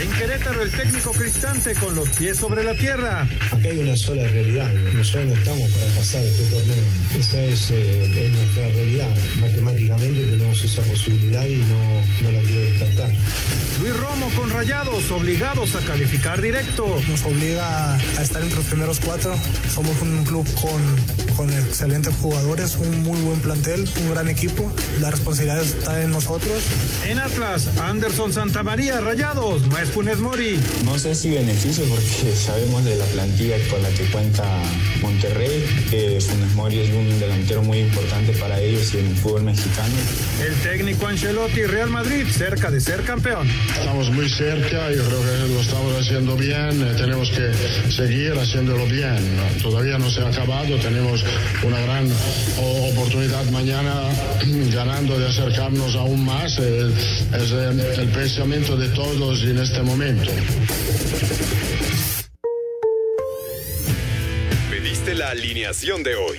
En Querétaro, el técnico Cristante con los pies sobre la tierra. Acá hay una sola realidad. Nosotros no estamos para pasar este torneo. Esa es, eh, es nuestra realidad. Matemáticamente tenemos esa posibilidad y no, no la quiero descartar. Luis Romo con rayados, obligados a calificar directo. Nos obliga a estar entre los primeros cuatro. Somos un club con, con excelentes jugadores, un muy buen plantel, un gran equipo. La responsabilidad está en nosotros. En Atlas, Anderson Santamaría, rayados, no es Funes Mori. No sé si beneficio porque sabemos de la plantilla con la que cuenta Monterrey, que Funes Mori es un delantero muy importante para ellos y en el fútbol mexicano. El técnico Ancelotti, Real Madrid, cerca de ser campeón. Estamos muy cerca, yo creo que lo estamos haciendo bien, eh, tenemos que seguir haciéndolo bien. Todavía no se ha acabado, tenemos una gran oportunidad mañana ganando de acercarnos aún más. Eh, es el pensamiento de todos en este momento. Pediste la alineación de hoy.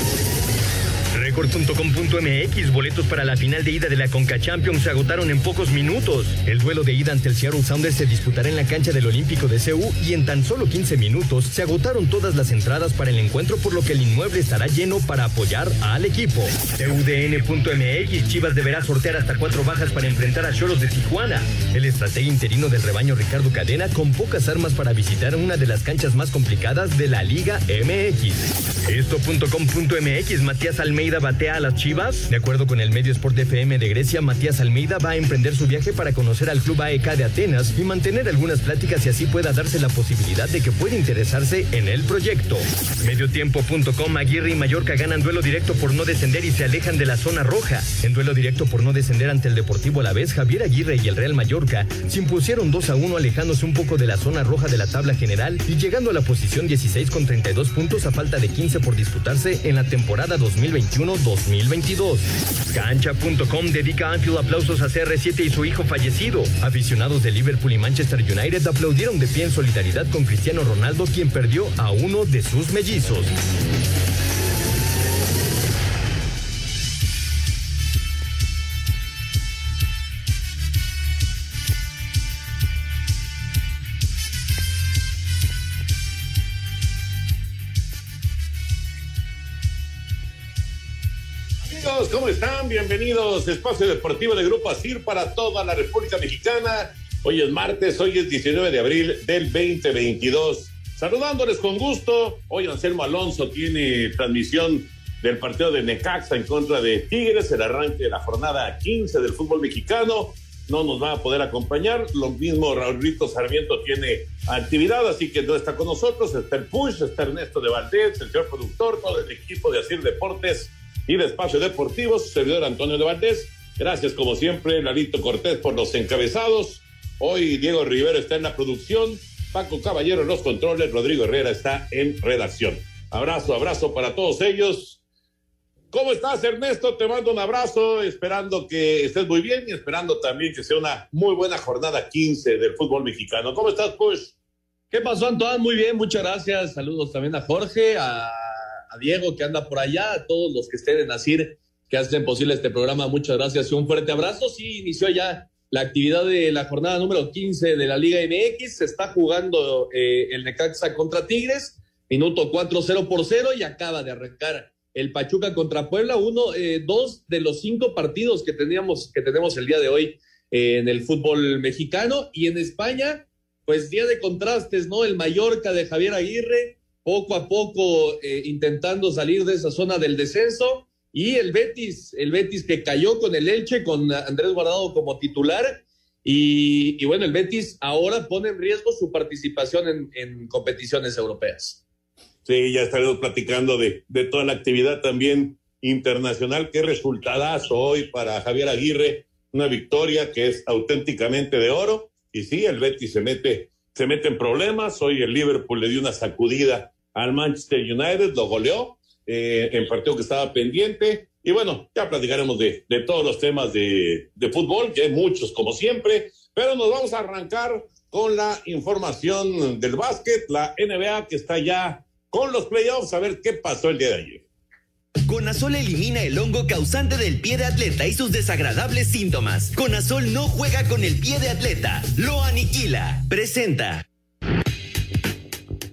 Record.com.mx, boletos para la final de ida de la Conca Champions se agotaron en pocos minutos. El duelo de ida ante el Seattle Sounders se disputará en la cancha del Olímpico de CEU y en tan solo 15 minutos se agotaron todas las entradas para el encuentro, por lo que el inmueble estará lleno para apoyar al equipo. UDN.mx, Chivas deberá sortear hasta cuatro bajas para enfrentar a Cholos de Tijuana. El estratega interino del rebaño Ricardo Cadena con pocas armas para visitar una de las canchas más complicadas de la Liga MX. Esto.com.mx, Matías Almeida batea a las Chivas. De acuerdo con el medio Sport FM de Grecia, Matías Almeida va a emprender su viaje para conocer al club AEK de Atenas y mantener algunas pláticas y así pueda darse la posibilidad de que pueda interesarse en el proyecto. Mediotiempo.com, Aguirre y Mallorca ganan duelo directo por no descender y se alejan de la zona roja. En duelo directo por no descender ante el Deportivo a la vez, Javier Aguirre y el Real Mallorca se impusieron 2 a 1 alejándose un poco de la zona roja de la tabla general y llegando a la posición 16 con 32 puntos a falta de 15 por disputarse en la temporada 2021-2022. Cancha.com dedica amplios aplausos a CR7 y su hijo fallecido. Aficionados de Liverpool y Manchester United aplaudieron de pie en solidaridad con Cristiano Ronaldo, quien perdió a uno de sus mellizos. Amigos, ¿cómo están? Bienvenidos a Espacio Deportivo de Grupo ASIR para toda la República Mexicana. Hoy es martes, hoy es 19 de abril del 2022. Saludándoles con gusto. Hoy Anselmo Alonso tiene transmisión del partido de Necaxa en contra de Tigres, el arranque de la jornada 15 del fútbol mexicano. No nos va a poder acompañar. Lo mismo Raúlito Sarmiento tiene actividad, así que no está con nosotros. Está el Push, está Ernesto de Valdés, el señor productor, todo el equipo de Asir Deportes y de Espacio Deportivo, su servidor Antonio de Valdés. Gracias, como siempre, Larito Cortés por los encabezados. Hoy Diego Rivero está en la producción, Paco Caballero en los controles, Rodrigo Herrera está en redacción. Abrazo, abrazo para todos ellos. ¿Cómo estás, Ernesto? Te mando un abrazo, esperando que estés muy bien y esperando también que sea una muy buena jornada 15 del fútbol mexicano. ¿Cómo estás, Push? ¿Qué pasó, Antoine? Muy bien, muchas gracias. Saludos también a Jorge, a, a Diego que anda por allá, a todos los que estén en Asir que hacen posible este programa. Muchas gracias y un fuerte abrazo. Sí, inició ya la actividad de la jornada número 15 de la Liga MX. Se está jugando eh, el Necaxa contra Tigres, minuto 4-0 por 0 y acaba de arrancar el Pachuca contra Puebla, uno, eh, dos de los cinco partidos que teníamos, que tenemos el día de hoy eh, en el fútbol mexicano y en España, pues día de contrastes, ¿no? El Mallorca de Javier Aguirre, poco a poco eh, intentando salir de esa zona del descenso y el Betis, el Betis que cayó con el Elche, con Andrés Guardado como titular. Y, bueno, el Betis ahora pone en riesgo su participación en, en competiciones europeas. Sí, ya estaremos platicando de, de, toda la actividad también internacional. Qué resultadazo hoy para Javier Aguirre, una victoria que es auténticamente de oro. Y sí, el Betis se mete, se mete en problemas. Hoy el Liverpool le dio una sacudida al Manchester United, lo goleó eh, en partido que estaba pendiente. Y bueno, ya platicaremos de, todos los temas de, de fútbol, que hay muchos como siempre, pero nos vamos a arrancar con la información del básquet, la NBA que está ya con los playoffs, a ver qué pasó el día de ayer. Conazol elimina el hongo causante del pie de atleta y sus desagradables síntomas. Conazol no juega con el pie de atleta, lo aniquila. Presenta.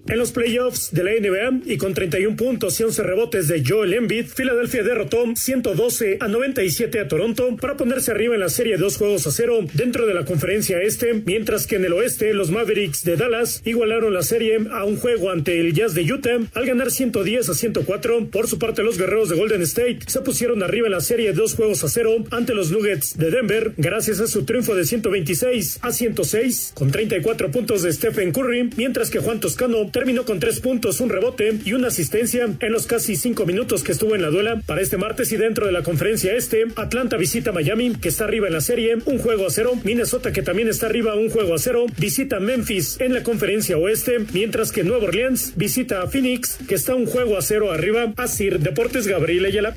En los playoffs de la NBA y con 31 puntos y 11 rebotes de Joel Embiid, Filadelfia derrotó 112 a 97 a Toronto para ponerse arriba en la serie de dos juegos a cero dentro de la conferencia este, mientras que en el oeste los Mavericks de Dallas igualaron la serie a un juego ante el Jazz de Utah al ganar 110 a 104. Por su parte los guerreros de Golden State se pusieron arriba en la serie de dos juegos a cero ante los Nuggets de Denver gracias a su triunfo de 126 a 106 con 34 puntos de Stephen Curry, mientras que Juan Toscano terminó con tres puntos, un rebote y una asistencia en los casi cinco minutos que estuvo en la duela. Para este martes y dentro de la conferencia este, Atlanta visita Miami, que está arriba en la serie, un juego a cero. Minnesota, que también está arriba, un juego a cero. Visita Memphis en la conferencia oeste, mientras que Nueva Orleans visita a Phoenix, que está un juego a cero arriba. Asir Deportes Gabriel Ayala.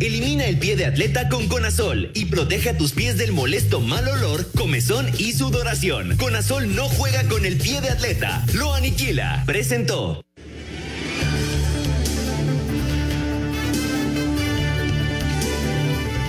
Elimina el pie de atleta con Conazol y protege a tus pies del molesto mal olor, comezón y sudoración. Conazol no juega con el pie de atleta, lo aniquila. Presentó.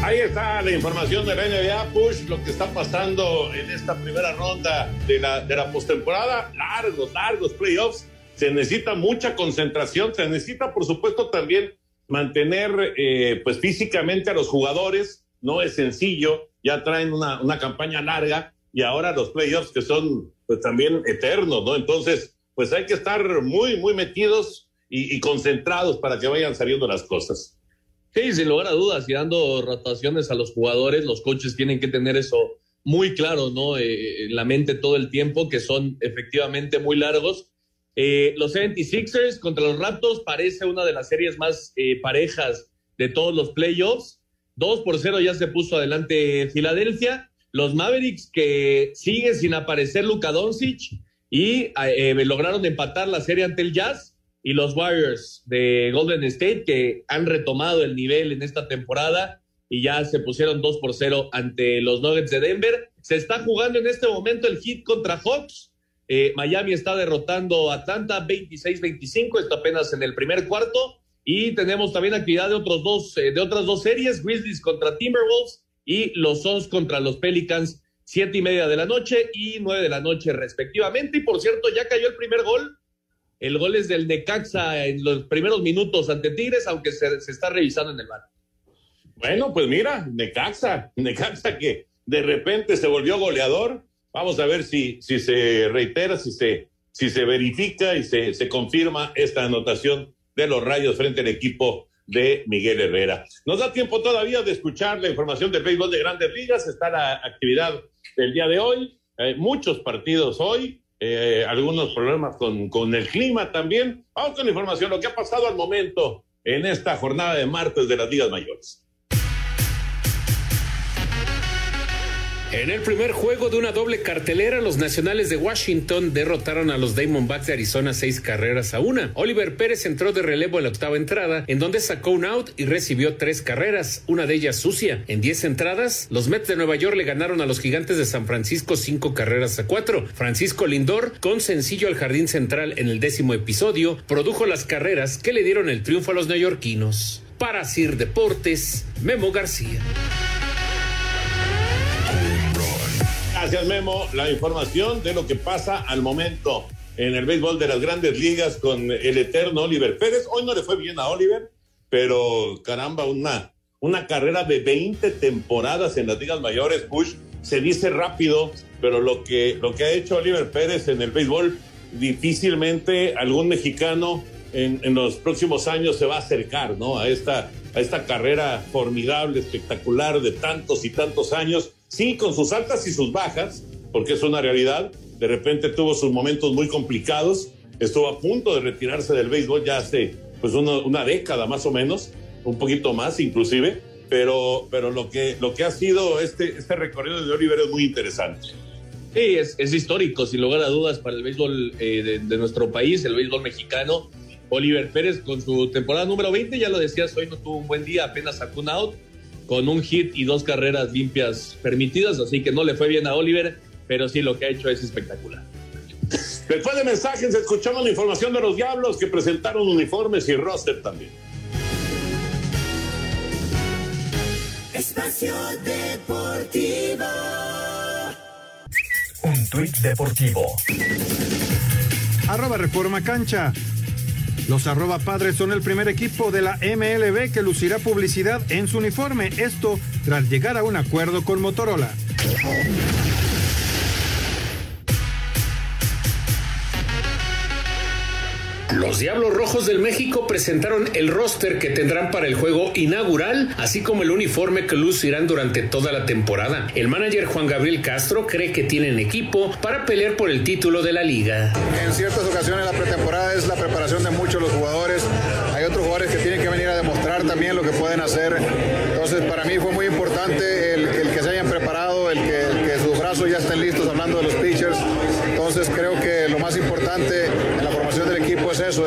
Ahí está la información de la NBA Push, lo que está pasando en esta primera ronda de la, de la postemporada. Largos, largos playoffs. Se necesita mucha concentración, se necesita, por supuesto, también mantener eh, pues físicamente a los jugadores. No es sencillo, ya traen una, una campaña larga y ahora los playoffs que son pues también eternos, ¿no? Entonces, pues hay que estar muy, muy metidos y, concentrados para que vayan saliendo las cosas. Sí, sin lugar a dudas, y dando rotaciones a los jugadores, los coaches tienen que tener eso muy claro, ¿no? Eh, en la mente todo el tiempo, que son efectivamente muy largos. Eh, los 76ers contra los Raptors parece una de las series más eh, parejas de todos los playoffs. 2 por 0 ya se puso adelante Filadelfia. Los Mavericks que sigue sin aparecer Luka Doncic y eh, lograron empatar la serie ante el Jazz y los Warriors de Golden State que han retomado el nivel en esta temporada y ya se pusieron 2 por 0 ante los Nuggets de Denver. Se está jugando en este momento el hit contra Hawks. Eh, Miami está derrotando a Atlanta 26-25, esto apenas en el primer cuarto. Y tenemos también actividad de, otros dos, eh, de otras dos series, Grizzlies contra Timberwolves y los Suns contra los Pelicans, siete y media de la noche y nueve de la noche respectivamente. Y por cierto, ya cayó el primer gol el gol es del Necaxa en los primeros minutos ante Tigres, aunque se, se está revisando en el bar. Bueno, pues mira, Necaxa, Necaxa que de repente se volvió goleador. Vamos a ver si, se reitera, si se, verifica y se, confirma esta anotación de los rayos frente al equipo de Miguel Herrera. Nos da tiempo todavía de escuchar la información del béisbol de grandes ligas. Está la actividad del día de hoy. Hay muchos partidos hoy eh, algunos problemas con, con el clima también. Vamos con la información, lo que ha pasado al momento en esta jornada de martes de las ligas mayores. En el primer juego de una doble cartelera, los nacionales de Washington derrotaron a los Diamondbacks de Arizona seis carreras a una. Oliver Pérez entró de relevo en la octava entrada, en donde sacó un out y recibió tres carreras, una de ellas sucia. En diez entradas, los Mets de Nueva York le ganaron a los Gigantes de San Francisco cinco carreras a cuatro. Francisco Lindor, con sencillo al jardín central en el décimo episodio, produjo las carreras que le dieron el triunfo a los neoyorquinos. Para Sir Deportes, Memo García. Gracias, Memo. La información de lo que pasa al momento en el béisbol de las grandes ligas con el eterno Oliver Pérez. Hoy no le fue bien a Oliver, pero caramba, una, una carrera de 20 temporadas en las ligas mayores. Bush se dice rápido, pero lo que, lo que ha hecho Oliver Pérez en el béisbol, difícilmente algún mexicano en, en los próximos años se va a acercar ¿no? a, esta, a esta carrera formidable, espectacular de tantos y tantos años sí, con sus altas y sus bajas, porque es una realidad. De repente tuvo sus momentos muy complicados, estuvo a punto de retirarse del béisbol ya hace pues una, década más o menos, un poquito más inclusive, pero, pero lo, que, lo que ha sido este, este recorrido de Oliver es muy interesante. Sí, es, es histórico, sin lugar a dudas, para el béisbol eh, de, de, nuestro país, el béisbol mexicano. Oliver Pérez con su temporada número 20, ya lo decías, hoy no tuvo un buen día, apenas sacó un out, con un hit y dos carreras limpias permitidas, así que no le fue bien a Oliver, pero sí lo que ha hecho es espectacular. Después de mensajes, escuchamos la información de los Diablos que presentaron uniformes y roster también. Espacio Deportivo. Un tuit deportivo. Arroba Reforma Cancha. Los arroba padres son el primer equipo de la MLB que lucirá publicidad en su uniforme. Esto tras llegar a un acuerdo con Motorola. Los Diablos Rojos del México presentaron el roster que tendrán para el juego inaugural, así como el uniforme que lucirán durante toda la temporada. El manager Juan Gabriel Castro cree que tienen equipo para pelear por el título de la liga. En ciertas ocasiones la pretemporada es la preparación de muchos los jugadores. Hay otros jugadores que tienen que venir a demostrar también lo que pueden hacer.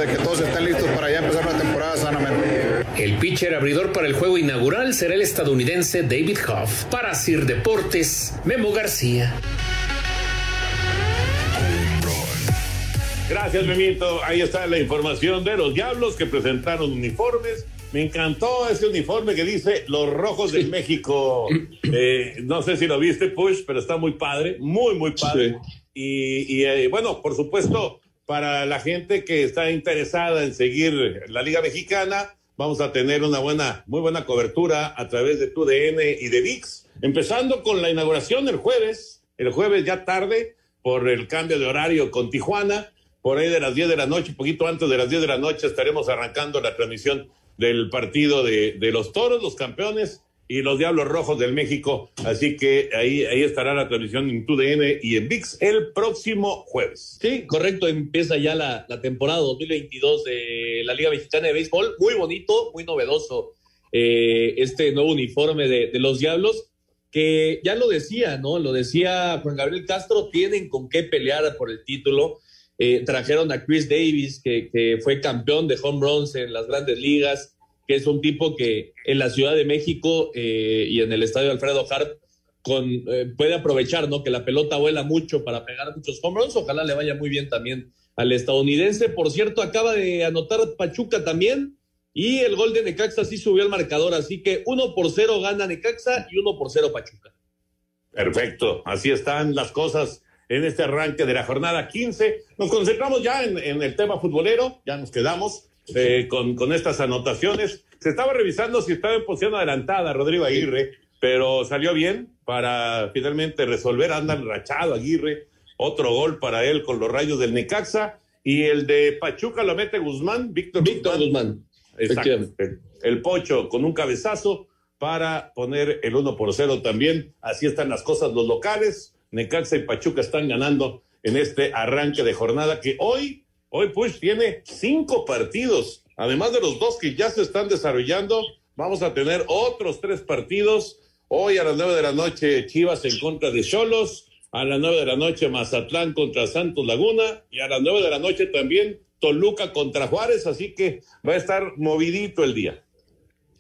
De que todos estén listos para ya empezar la temporada sanamente. El pitcher abridor para el juego inaugural será el estadounidense David Hoff. Para Sir Deportes, Memo García. Gracias, Memito. Ahí está la información de los Diablos que presentaron uniformes. Me encantó ese uniforme que dice Los Rojos de México. Eh, no sé si lo viste, Push, pero está muy padre, muy, muy padre. Sí. Y, y eh, bueno, por supuesto, para la gente que está interesada en seguir la Liga Mexicana, vamos a tener una buena, muy buena cobertura a través de TUDN y de VIX. Empezando con la inauguración el jueves, el jueves ya tarde, por el cambio de horario con Tijuana, por ahí de las 10 de la noche, poquito antes de las 10 de la noche, estaremos arrancando la transmisión del partido de, de los toros, los campeones y los Diablos Rojos del México. Así que ahí, ahí estará la transmisión en TUDN y en VIX el próximo jueves. Sí, correcto. Empieza ya la, la temporada 2022 de la Liga Mexicana de Béisbol. Muy bonito, muy novedoso eh, este nuevo uniforme de, de, los Diablos. Que ya lo decía, ¿no? Lo decía Juan Gabriel Castro, tienen con qué pelear por el título. Eh, trajeron a Chris Davis, que, que fue campeón de home runs en las grandes ligas que es un tipo que en la Ciudad de México eh, y en el estadio Alfredo Hart eh, puede aprovechar, ¿no? Que la pelota vuela mucho para pegar muchos home runs. Ojalá le vaya muy bien también al estadounidense. Por cierto, acaba de anotar Pachuca también y el gol de Necaxa sí subió el marcador. Así que uno por cero gana Necaxa y uno por cero Pachuca. Perfecto. Así están las cosas en este arranque de la jornada 15. Nos concentramos ya en el tema futbolero. Ya nos quedamos eh, con, con, estas anotaciones. Se estaba revisando si estaba en posición adelantada Rodrigo Aguirre, pero salió bien para finalmente resolver. Anda rachado Aguirre. Otro gol para él con los rayos del Necaxa. Y el de Pachuca lo mete Guzmán, Víctor, Víctor Guzmán. Guzmán. El, el, Pocho con un cabezazo para poner el 1 por 0 también. Así están las cosas los locales. Necaxa y Pachuca están ganando en este arranque de jornada que hoy Hoy Push tiene cinco partidos, además de los dos que ya se están desarrollando. Vamos a tener otros tres partidos. Hoy a las nueve de la noche Chivas en contra de Cholos, a las nueve de la noche Mazatlán contra Santos Laguna y a las nueve de la noche también Toluca contra Juárez, así que va a estar movidito el día.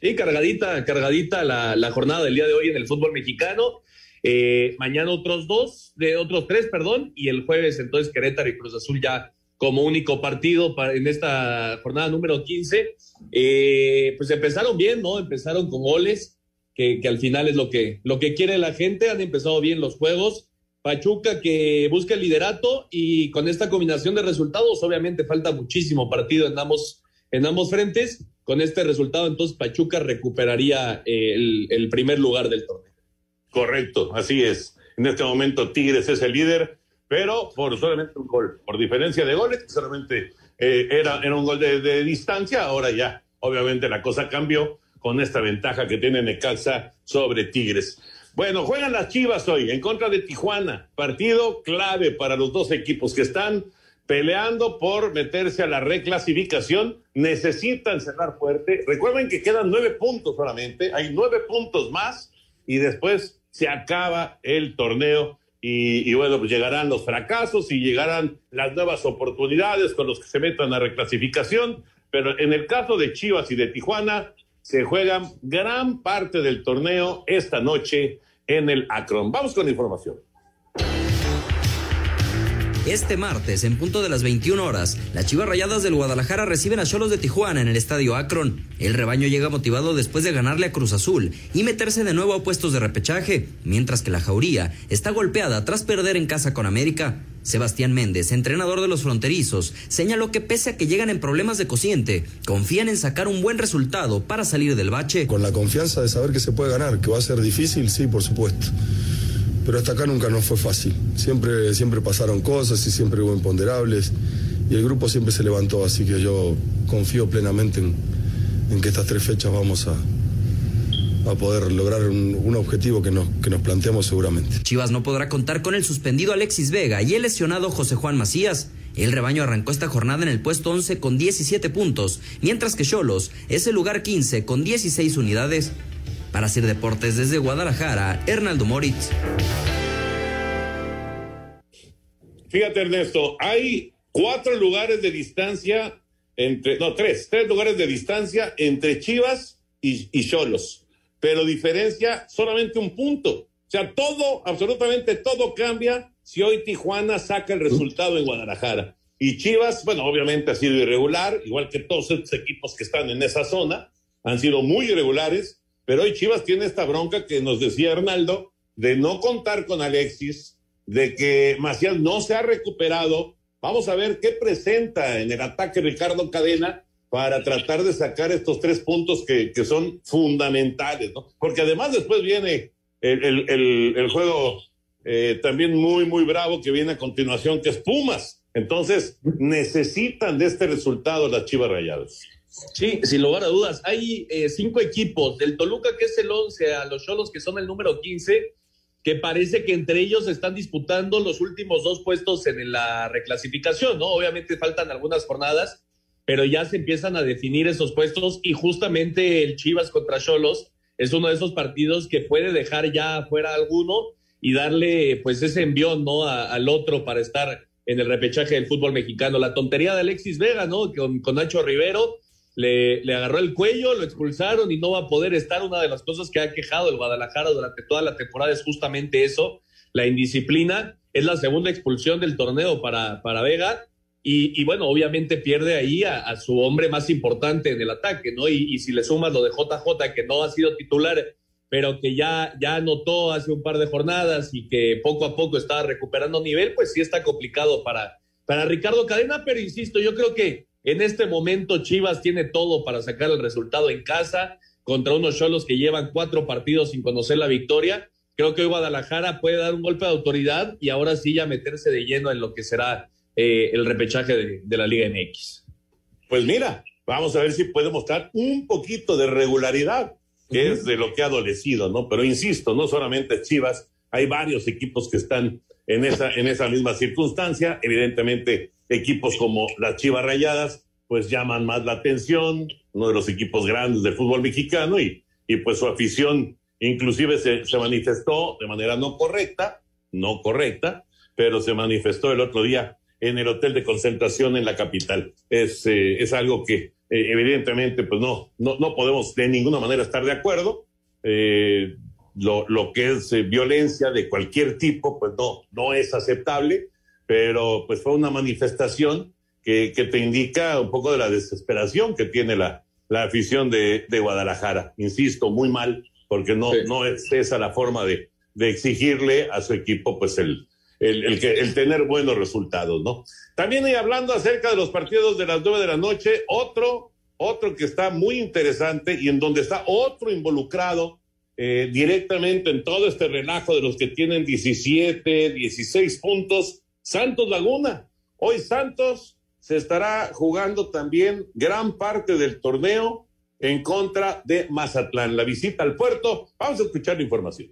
Sí, cargadita, cargadita la, jornada del día de hoy en el fútbol mexicano. Eh, mañana otros dos, de otros tres, perdón, y el jueves entonces Querétaro y Cruz Azul ya como único partido en esta jornada número 15. Eh, pues empezaron bien, ¿no? Empezaron con goles, que, al final es lo que, lo que quiere la gente. Han empezado bien los juegos. Pachuca que busca el liderato y con esta combinación de resultados, obviamente falta muchísimo partido en ambos, en ambos frentes. Con este resultado, entonces Pachuca recuperaría el, el primer lugar del torneo. Correcto, así es. En este momento Tigres es el líder pero por solamente un gol, por diferencia de goles, solamente eh, era, era un gol de, distancia, ahora ya, obviamente la cosa cambió con esta ventaja que tiene Necaxa sobre Tigres. Bueno, juegan las Chivas hoy en contra de Tijuana, partido clave para los dos equipos que están peleando por meterse a la reclasificación, necesitan cerrar fuerte. Recuerden que quedan nueve puntos solamente, hay nueve puntos más y después se acaba el torneo y, bueno, pues llegarán los fracasos y llegarán las nuevas oportunidades con los que se metan a reclasificación, pero en el caso de Chivas y de Tijuana, se juegan gran parte del torneo esta noche en el Akron. Vamos con información. Este martes, en punto de las 21 horas, las Chivas Rayadas del Guadalajara reciben a Cholos de Tijuana en el estadio Akron. El rebaño llega motivado después de ganarle a Cruz Azul y meterse de nuevo a puestos de repechaje, mientras que la Jauría está golpeada tras perder en casa con América. Sebastián Méndez, entrenador de los fronterizos, señaló que pese a que llegan en problemas de cociente, confían en sacar un buen resultado para salir del bache. Con la confianza de saber que se puede ganar, que va a ser difícil, sí, por supuesto pero hasta acá nunca nos fue fácil. Siempre, siempre pasaron cosas y siempre hubo imponderables y el grupo siempre se levantó, así que yo confío plenamente en, que estas tres fechas vamos a, a poder lograr un, objetivo que nos, que nos planteamos seguramente. Chivas no podrá contar con el suspendido Alexis Vega y el lesionado José Juan Macías. El rebaño arrancó esta jornada en el puesto 11 con 17 puntos, mientras que Cholos es el lugar 15 con 16 unidades. Para hacer deportes desde Guadalajara, Hernaldo Moritz. Fíjate, Ernesto, hay cuatro lugares de distancia entre, no, tres, tres lugares de distancia entre Chivas y Cholos, pero diferencia solamente un punto. O sea, todo, absolutamente todo cambia si hoy Tijuana saca el resultado en Guadalajara. Y Chivas, bueno, obviamente ha sido irregular, igual que todos estos equipos que están en esa zona, han sido muy irregulares, pero hoy Chivas tiene esta bronca que nos decía Hernaldo, de no contar con Alexis, de que Macías no se ha recuperado. Vamos a ver qué presenta en el ataque Ricardo Cadena para tratar de sacar estos tres puntos que, son fundamentales, ¿no? Porque además después viene el, juego eh, también muy, muy bravo que viene a continuación, que es Pumas. Entonces, necesitan de este resultado las Chivas Rayadas. Sí, sin lugar a dudas. Hay eh, cinco equipos, del Toluca que es el 11, a los Cholos que son el número 15, que parece que entre ellos están disputando los últimos dos puestos en la reclasificación, ¿no? Obviamente faltan algunas jornadas, pero ya se empiezan a definir esos puestos y justamente el Chivas contra Cholos es uno de esos partidos que puede dejar ya fuera alguno y darle pues ese envión, ¿no? al otro para estar en el repechaje del fútbol mexicano. La tontería de Alexis Vega, ¿no? Con, con Nacho Rivero le, agarró el cuello, lo expulsaron y no va a poder estar. Una de las cosas que ha quejado el Guadalajara durante toda la temporada es justamente eso, la indisciplina. Es la segunda expulsión del torneo para, para Vega. Y, y bueno, obviamente pierde ahí a, su hombre más importante en el ataque, ¿no? Y, y, si le sumas lo de JJ, que no ha sido titular, pero que ya, ya anotó hace un par de jornadas y que poco a poco está recuperando nivel, pues sí está complicado para, para Ricardo Cadena, pero insisto, yo creo que en este momento Chivas tiene todo para sacar el resultado en casa contra unos cholos que llevan cuatro partidos sin conocer la victoria. Creo que hoy Guadalajara puede dar un golpe de autoridad y ahora sí ya meterse de lleno en lo que será eh, el repechaje de, la Liga MX. Pues mira, vamos a ver si puede mostrar un poquito de regularidad, que es de lo que ha adolecido, ¿no? Pero insisto, no solamente Chivas, hay varios equipos que están en esa, en esa misma circunstancia. Evidentemente, equipos como las Chivas Rayadas, pues llaman más la atención, uno de los equipos grandes del fútbol mexicano y, y pues su afición inclusive se, se, manifestó de manera no correcta, no correcta, pero se manifestó el otro día en el hotel de concentración en la capital. Es, eh, es algo que eh, evidentemente pues no, no, no podemos de ninguna manera estar de acuerdo. Eh, lo, lo, que es violencia de cualquier tipo, pues no, no es aceptable pero pues fue una manifestación que, que te indica un poco de la desesperación que tiene la, la afición de, de, Guadalajara. Insisto, muy mal, porque no, no es esa la forma de, de exigirle a su equipo pues el, el, el, que, el tener buenos resultados, ¿no? También y hablando acerca de los partidos de las nueve de la noche, otro, otro que está muy interesante y en donde está otro involucrado eh, directamente en todo este relajo de los que tienen 17, 16 puntos, Santos Laguna. Hoy Santos se estará jugando también gran parte del torneo en contra de Mazatlán. La visita al puerto. Vamos a escuchar la información.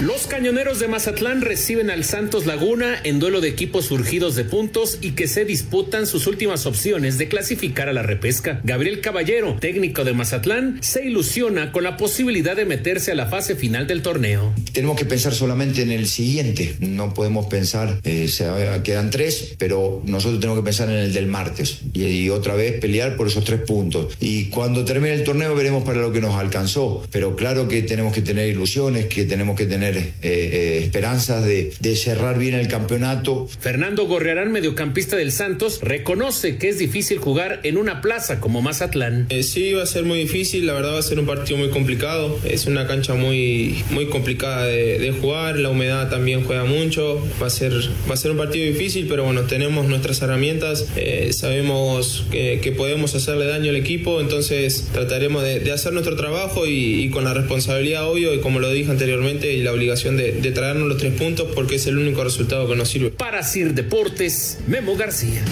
Los cañoneros de Mazatlán reciben al Santos Laguna en duelo de equipos surgidos de puntos y que se disputan sus últimas opciones de clasificar a la repesca. Gabriel Caballero, técnico de Mazatlán, se ilusiona con la posibilidad de meterse a la fase final del torneo. Tenemos que pensar solamente en el siguiente. No podemos pensar, eh, se, quedan tres, pero nosotros tenemos que pensar en el del martes y, y otra vez pelear por esos tres puntos. Y cuando termine el torneo veremos para lo que nos alcanzó. Pero claro que tenemos que tener ilusiones, que tenemos que tener eh, eh, esperanzas de, de, cerrar bien el campeonato. Fernando Gorriarán, mediocampista del Santos, reconoce que es difícil jugar en una plaza como Mazatlán. Eh, sí, va a ser muy difícil, la verdad va a ser un partido muy complicado. Es una cancha muy, muy complicada de, de jugar, la humedad también juega mucho. Va a, ser, va a ser un partido difícil, pero bueno, tenemos nuestras herramientas, eh, sabemos que, que, podemos hacerle daño al equipo, entonces trataremos de, de hacer nuestro trabajo y, y, con la responsabilidad, obvio, y como lo dije anteriormente, y la obligación de, de, traernos los tres puntos porque es el único resultado que nos sirve. Para Sir Deportes, Memo García.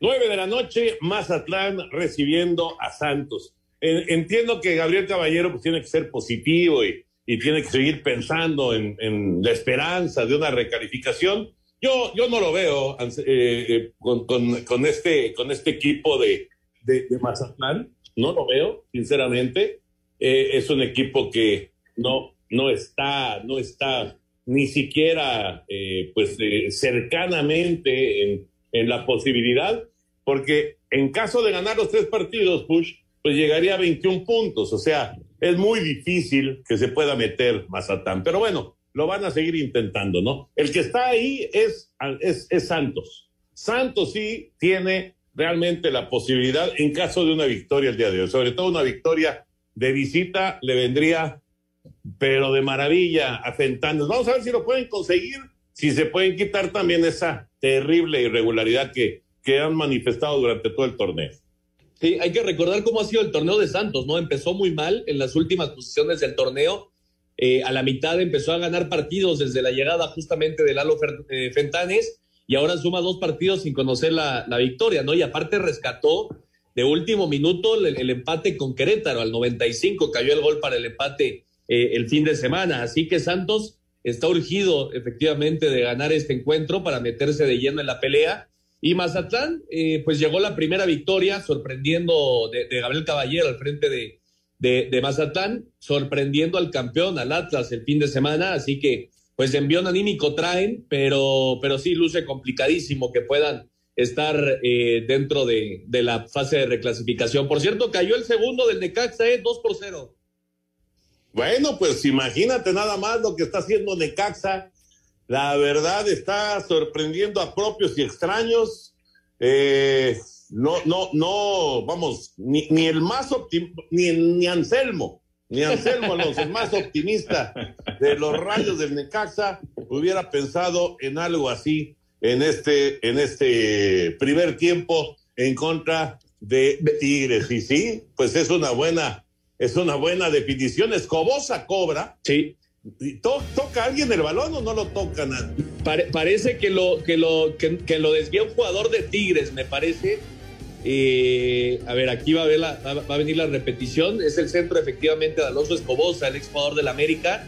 9 de la noche, Mazatlán recibiendo a Santos. Entiendo que Gabriel Caballero pues, tiene que ser positivo y, y tiene que seguir pensando en, en, la esperanza de una recalificación. Yo, yo no lo veo eh, eh, con, con, con, este, con este equipo de, de, de Mazatlán, no lo veo, sinceramente. Eh, es un equipo que no, no está, no está ni siquiera eh, pues eh, cercanamente en, en, la posibilidad, porque en caso de ganar los tres partidos, Push, pues llegaría a 21 puntos, o sea, es muy difícil que se pueda meter Mazatán, pero bueno, lo van a seguir intentando, ¿no? El que está ahí es, es, es Santos. Santos sí tiene realmente la posibilidad en caso de una victoria el día de hoy, sobre todo una victoria de visita le vendría, pero de maravilla a Fentanes. Vamos a ver si lo pueden conseguir, si se pueden quitar también esa terrible irregularidad que, que han manifestado durante todo el torneo. Sí, hay que recordar cómo ha sido el torneo de Santos, ¿no? Empezó muy mal en las últimas posiciones del torneo. Eh, a la mitad empezó a ganar partidos desde la llegada justamente de Lalo eh, Fentanes y ahora suma dos partidos sin conocer la, la victoria, ¿no? Y aparte rescató de último minuto el, empate con Querétaro, al 95 cayó el gol para el empate eh, el fin de semana. Así que Santos está urgido efectivamente de ganar este encuentro para meterse de lleno en la pelea. Y Mazatlán, eh, pues llegó la primera victoria sorprendiendo de, Gabriel Caballero al frente de, de, de, Mazatlán, sorprendiendo al campeón, al Atlas, el fin de semana. Así que, pues envión anímico traen, pero, pero sí luce complicadísimo que puedan estar eh, dentro de, de, la fase de reclasificación. Por cierto, cayó el segundo del Necaxa, ¿eh? 2 por 0. Bueno, pues imagínate nada más lo que está haciendo Necaxa. La verdad está sorprendiendo a propios y extraños. Eh, no, no, no, vamos, ni, ni el más optimista, ni, ni Anselmo, ni Anselmo Alonso, el más optimista de los rayos del Necaxa, hubiera pensado en algo así en este, en este primer tiempo en contra de Tigres. Y sí, pues es una buena, es una buena definición. Escobosa cobra. Sí. To ¿Toca alguien el balón o no lo toca nadie? Pare parece que lo, que, lo, que, que, lo desvía un jugador de Tigres, me parece. Eh, a ver, aquí va a, ver la, va, va a venir la repetición. Es el centro, efectivamente, de Alonso Escobosa, el ex jugador del América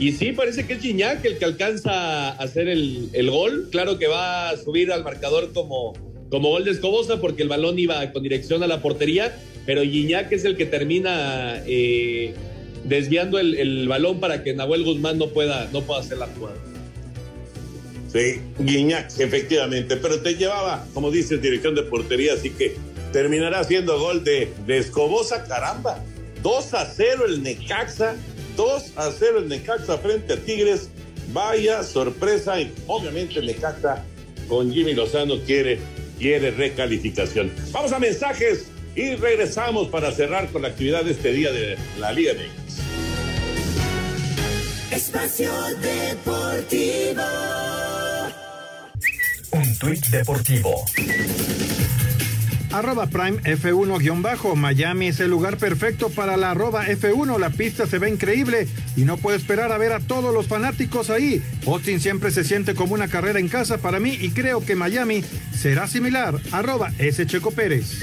y sí, parece que es Gignac el que alcanza a hacer el, el, gol. Claro que va a subir al marcador como, como gol de Escobosa porque el balón iba con dirección a la portería, pero Gignac es el que termina eh, desviando el, el, balón para que Nahuel Guzmán no pueda, no pueda hacer la jugada. Sí, Guiñac, efectivamente, pero te llevaba, como dices, dirección de portería, así que terminará siendo gol de, de Escobosa, caramba. 2 a 0 el Necaxa 2 a 0 el Necaxa frente a Tigres. Vaya sorpresa. Y obviamente el Necaxa con Jimmy Lozano quiere, quiere recalificación. Vamos a mensajes y regresamos para cerrar con la actividad de este día de la Liga MX. Espacio Deportivo. Un tuit deportivo. Arroba Prime F1-bajo. Miami es el lugar perfecto para la arroba F1. La pista se ve increíble y no puedo esperar a ver a todos los fanáticos ahí. Austin siempre se siente como una carrera en casa para mí y creo que Miami será similar. Arroba S. Checo Pérez.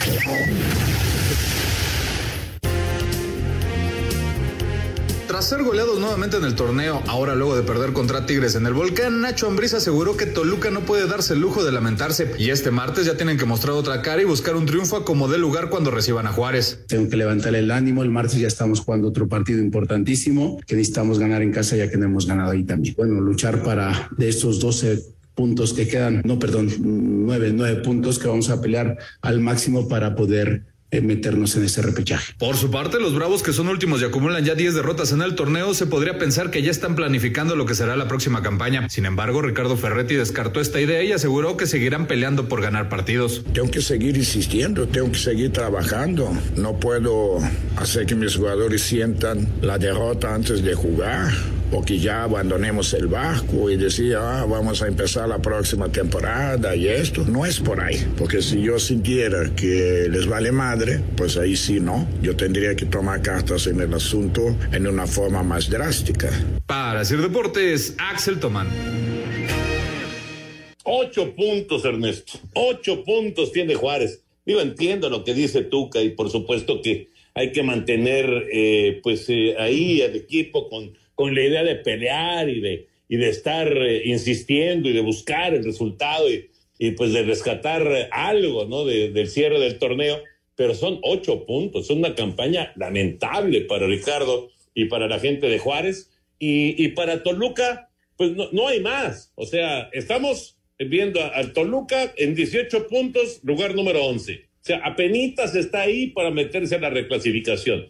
Tras ser goleados nuevamente en el torneo, ahora luego de perder contra Tigres en el Volcán, Nacho Ambriz aseguró que Toluca no puede darse el lujo de lamentarse y este martes ya tienen que mostrar otra cara y buscar un triunfo como dé lugar cuando reciban a Juárez. Tengo que levantar el ánimo, el martes ya estamos jugando otro partido importantísimo que necesitamos ganar en casa ya que no hemos ganado ahí también. Bueno, luchar para de estos 12 puntos que quedan, no, perdón, nueve, nueve puntos que vamos a pelear al máximo para poder meternos en ese repechaje. Por su parte, los Bravos, que son últimos y acumulan ya 10 derrotas en el torneo, se podría pensar que ya están planificando lo que será la próxima campaña. Sin embargo, Ricardo Ferretti descartó esta idea y aseguró que seguirán peleando por ganar partidos. Tengo que seguir insistiendo, tengo que seguir trabajando. No puedo hacer que mis jugadores sientan la derrota antes de jugar o que ya abandonemos el barco y decir, ah, vamos a empezar la próxima temporada y esto. No es por ahí, porque si yo sintiera que les vale madre, pues ahí sí no. Yo tendría que tomar cartas en el asunto en una forma más drástica. Para hacer deportes, Axel Tomán. Ocho puntos, Ernesto. Ocho puntos tiene Juárez. Digo, entiendo lo que dice Tuca y por supuesto que hay que mantener eh, pues eh, ahí el equipo con con la idea de pelear y de, y de estar eh, insistiendo y de buscar el resultado y, pues de rescatar algo, ¿no? del cierre del torneo, pero son ocho puntos, es una campaña lamentable para Ricardo y para la gente de Juárez. Y, y para Toluca, pues no, no, hay más, o sea, estamos viendo al Toluca en 18 puntos, lugar número 11, o sea, apenas está ahí para meterse a la reclasificación,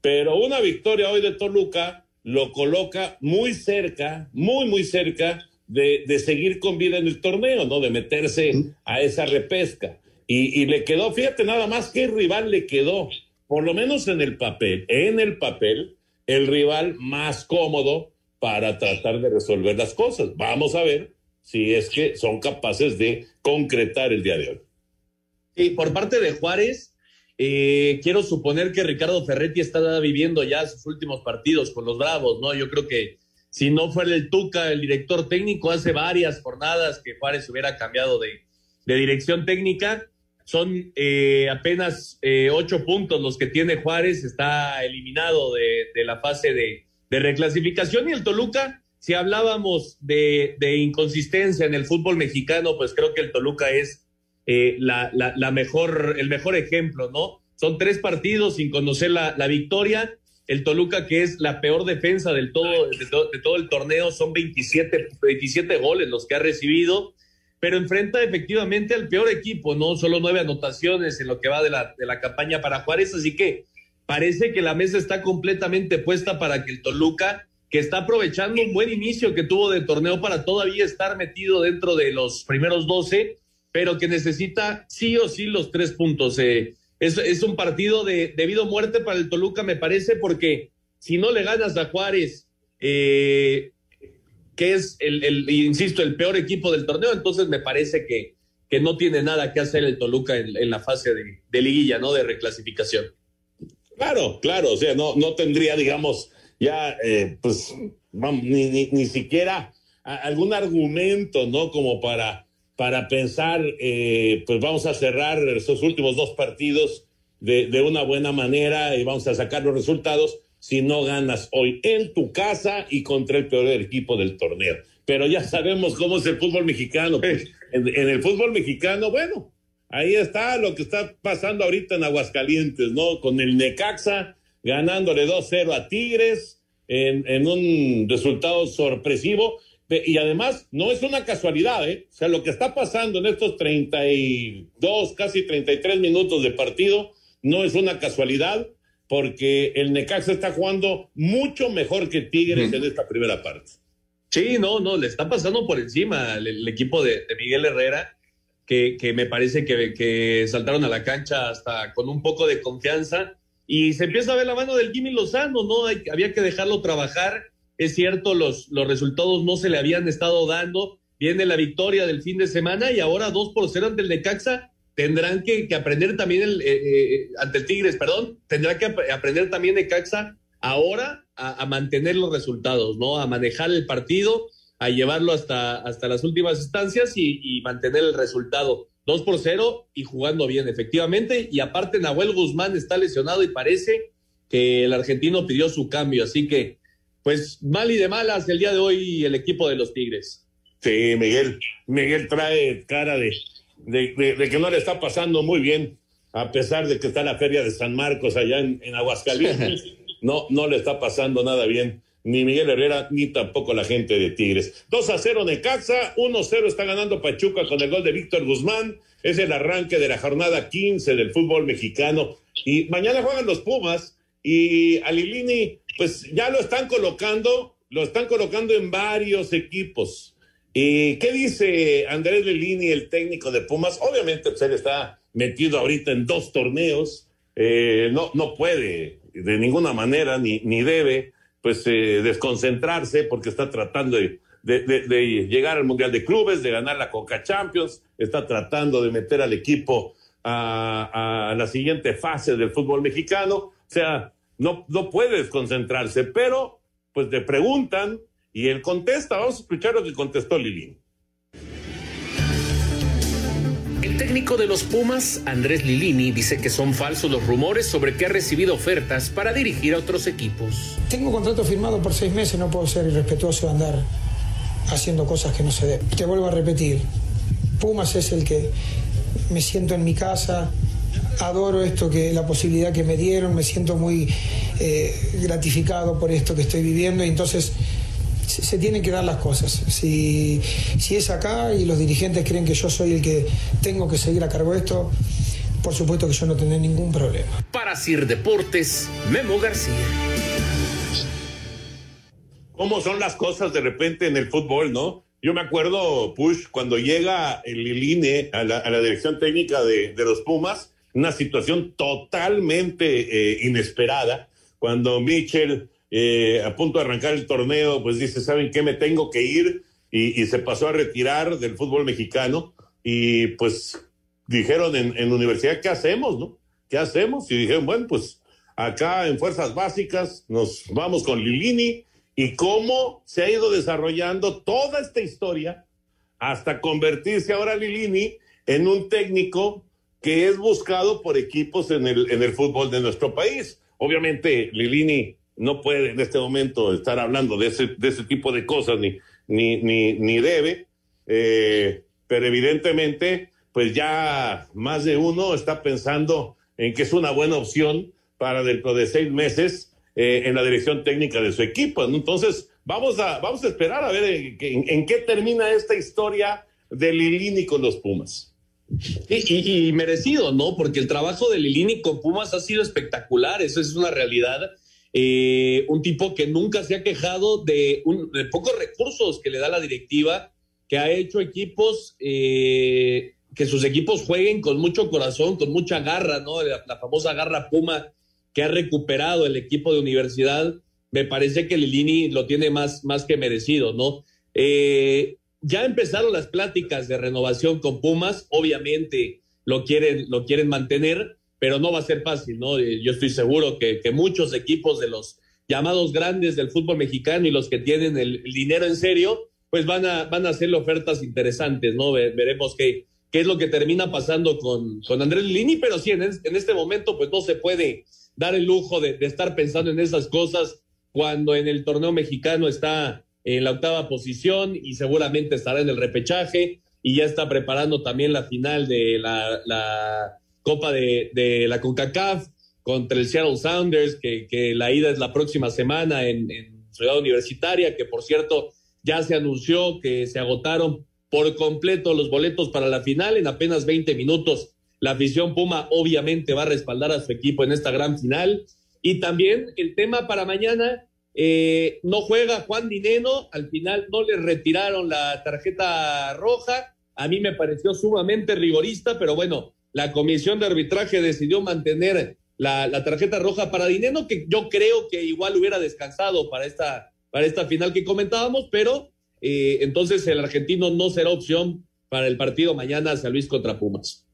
pero una victoria hoy de Toluca lo coloca muy cerca, muy, muy cerca de, de, seguir con vida en el torneo, ¿no? De meterse a esa repesca. Y, y, le quedó, fíjate nada más qué rival le quedó, por lo menos en el papel, en el papel, el rival más cómodo para tratar de resolver las cosas. Vamos a ver si es que son capaces de concretar el día de hoy. Sí, por parte de Juárez, eh, quiero suponer que Ricardo Ferretti está viviendo ya sus últimos partidos con los Bravos, ¿no? Yo creo que si no fuera el Tuca, el director técnico, hace varias jornadas que Juárez hubiera cambiado de, de dirección técnica. Son eh, apenas eh, ocho puntos los que tiene Juárez, está eliminado de, de la fase de, de, reclasificación y el Toluca, si hablábamos de, de, inconsistencia en el fútbol mexicano, pues creo que el Toluca es eh, la, la, la, mejor, el mejor ejemplo, ¿no? Son tres partidos sin conocer la, la, victoria. El Toluca, que es la peor defensa del todo, de, todo, de todo el torneo, son 27, 27 goles los que ha recibido, pero enfrenta efectivamente al peor equipo, ¿no? Solo nueve anotaciones en lo que va de la, de la campaña para Juárez, así que parece que la mesa está completamente puesta para que el Toluca, que está aprovechando un buen inicio que tuvo de torneo para todavía estar metido dentro de los primeros 12, pero que necesita sí o sí los tres puntos. Eh, es, es, un partido de debido muerte para el Toluca, me parece, porque si no le ganas a Juárez, eh, que es, el, el, insisto, el peor equipo del torneo, entonces me parece que, que no tiene nada que hacer el Toluca en, en la fase de, de, liguilla, ¿no? De reclasificación. Claro, claro, o sea, no, no tendría, digamos, ya, eh, pues, ni, ni, ni siquiera algún argumento, ¿no? Como para para pensar, eh, pues vamos a cerrar esos últimos dos partidos de, de, una buena manera y vamos a sacar los resultados si no ganas hoy en tu casa y contra el peor equipo del torneo. Pero ya sabemos cómo es el fútbol mexicano. Pues, en, en, el fútbol mexicano, bueno, ahí está lo que está pasando ahorita en Aguascalientes, ¿no? Con el Necaxa ganándole 2-0 a Tigres en, en un resultado sorpresivo y además, no es una casualidad, ¿eh? O sea, lo que está pasando en estos 32, casi 33 minutos de partido, no es una casualidad, porque el Necaxa está jugando mucho mejor que Tigres mm. en esta primera parte. Sí, no, no, le está pasando por encima el, el equipo de, de, Miguel Herrera, que, que me parece que, que, saltaron a la cancha hasta con un poco de confianza. Y se empieza a ver la mano del Jimmy Lozano, ¿no? Hay, había que dejarlo trabajar es cierto, los, los resultados no se le habían estado dando. Viene la victoria del fin de semana y ahora 2 por 0 ante el Necaxa. Tendrán que, aprender también el, eh, eh, ante el Tigres, perdón, tendrá que ap aprender también Necaxa ahora a, a, mantener los resultados, ¿no? A manejar el partido, a llevarlo hasta, hasta las últimas instancias y, y mantener el resultado. 2 por 0 y jugando bien, efectivamente. Y aparte, Nahuel Guzmán está lesionado y parece que el argentino pidió su cambio. Así que pues mal y de malas el día de hoy el equipo de los Tigres. Sí, Miguel, Miguel trae cara de, de, que no le está pasando muy bien, a pesar de que está la feria de San Marcos allá en, en Aguascalientes. no, no le está pasando nada bien ni Miguel Herrera, ni tampoco la gente de Tigres. 2 a 0 Necaxa, 1 0 está ganando Pachuca con el gol de Víctor Guzmán. Es el arranque de la jornada 15 del fútbol mexicano. Y mañana juegan los Pumas y a Lilini, pues ya lo están colocando, lo están colocando en varios equipos. ¿Y qué dice Andrés Lilini, el técnico de Pumas? Obviamente, pues él está metido ahorita en dos torneos. Eh, no, no puede de ninguna manera, ni, ni debe pues eh, desconcentrarse porque está tratando de, llegar al Mundial de Clubes, de ganar la Coca Champions, está tratando de meter al equipo a, la siguiente fase del fútbol mexicano. O sea, no, no puede desconcentrarse, pero pues le preguntan y él contesta. Vamos a escuchar lo que contestó Lilín. El técnico de los Pumas, Andrés Lilini, dice que son falsos los rumores sobre que ha recibido ofertas para dirigir a otros equipos. Tengo contrato firmado por seis meses, no puedo ser irrespetuoso de andar haciendo cosas que no se deben. Te vuelvo a repetir, Pumas es el que me siento en mi casa, adoro esto que la posibilidad que me dieron, me siento muy eh, gratificado por esto que estoy viviendo y entonces se, tienen que dar las cosas. Si, si es acá y los dirigentes creen que yo soy el que tengo que seguir a cargo de esto, por supuesto que yo no tendré ningún problema. Para Sir Deportes, Memo García. ¿Cómo son las cosas de repente en el fútbol, no? Yo me acuerdo, Push, cuando llega el INE a la, a la dirección técnica de, de, los Pumas, una situación totalmente eh, inesperada, cuando Mitchell eh, a punto de arrancar el torneo, pues dice, ¿saben qué? Me tengo que ir y, se pasó a retirar del fútbol mexicano y pues dijeron en, en universidad, ¿qué hacemos? ¿No? ¿Qué hacemos? Y dijeron, bueno, pues acá en Fuerzas Básicas nos vamos con Lilini y cómo se ha ido desarrollando toda esta historia hasta convertirse ahora Lilini en un técnico que es buscado por equipos en el, en el fútbol de nuestro país. Obviamente, Lilini no puede en este momento estar hablando de ese, de ese tipo de cosas, ni, ni, ni, ni debe, eh, pero evidentemente, pues ya más de uno está pensando en que es una buena opción para dentro de seis meses eh, en la dirección técnica de su equipo. Entonces, vamos a, vamos a esperar a ver en, qué termina esta historia de Lilini con los Pumas. Y, merecido, ¿no? Porque el trabajo de Lilini con Pumas ha sido espectacular, eso es una realidad. Eh, un tipo que nunca se ha quejado de, pocos recursos que le da la directiva, que ha hecho equipos, eh, que sus equipos jueguen con mucho corazón, con mucha garra, ¿no? La, famosa garra Puma que ha recuperado el equipo de universidad, me parece que Lilini lo tiene más, más que merecido, ¿no? Eh, ya empezaron las pláticas de renovación con Pumas, obviamente lo quieren, lo quieren mantener, pero no va a ser fácil, ¿no? Eh, yo estoy seguro que, muchos equipos de los llamados grandes del fútbol mexicano y los que tienen el, dinero en serio, pues van a, van a hacerle ofertas interesantes, ¿no? veremos qué, qué es lo que termina pasando con, con Andrés Lini, pero sí, en, este momento, pues no se puede dar el lujo de estar pensando en esas cosas cuando en el torneo mexicano está en la octava posición y seguramente estará en el repechaje y ya está preparando también la final de la, Copa de, la CONCACAF contra el Seattle Sounders, que, la ida es la próxima semana en, Ciudad Universitaria, que por cierto ya se anunció que se agotaron por completo los boletos para la final en apenas 20 minutos. La afición Puma obviamente va a respaldar a su equipo en esta gran final. Y también el tema para mañana, eh, no juega Juan Dineno, al final no le retiraron la tarjeta roja. A mí me pareció sumamente rigorista, pero bueno, la comisión de arbitraje decidió mantener la, tarjeta roja para Dineno, que yo creo que igual hubiera descansado para esta, para esta final que comentábamos, pero eh, entonces el argentino no será opción para el partido mañana San Luis contra Pumas.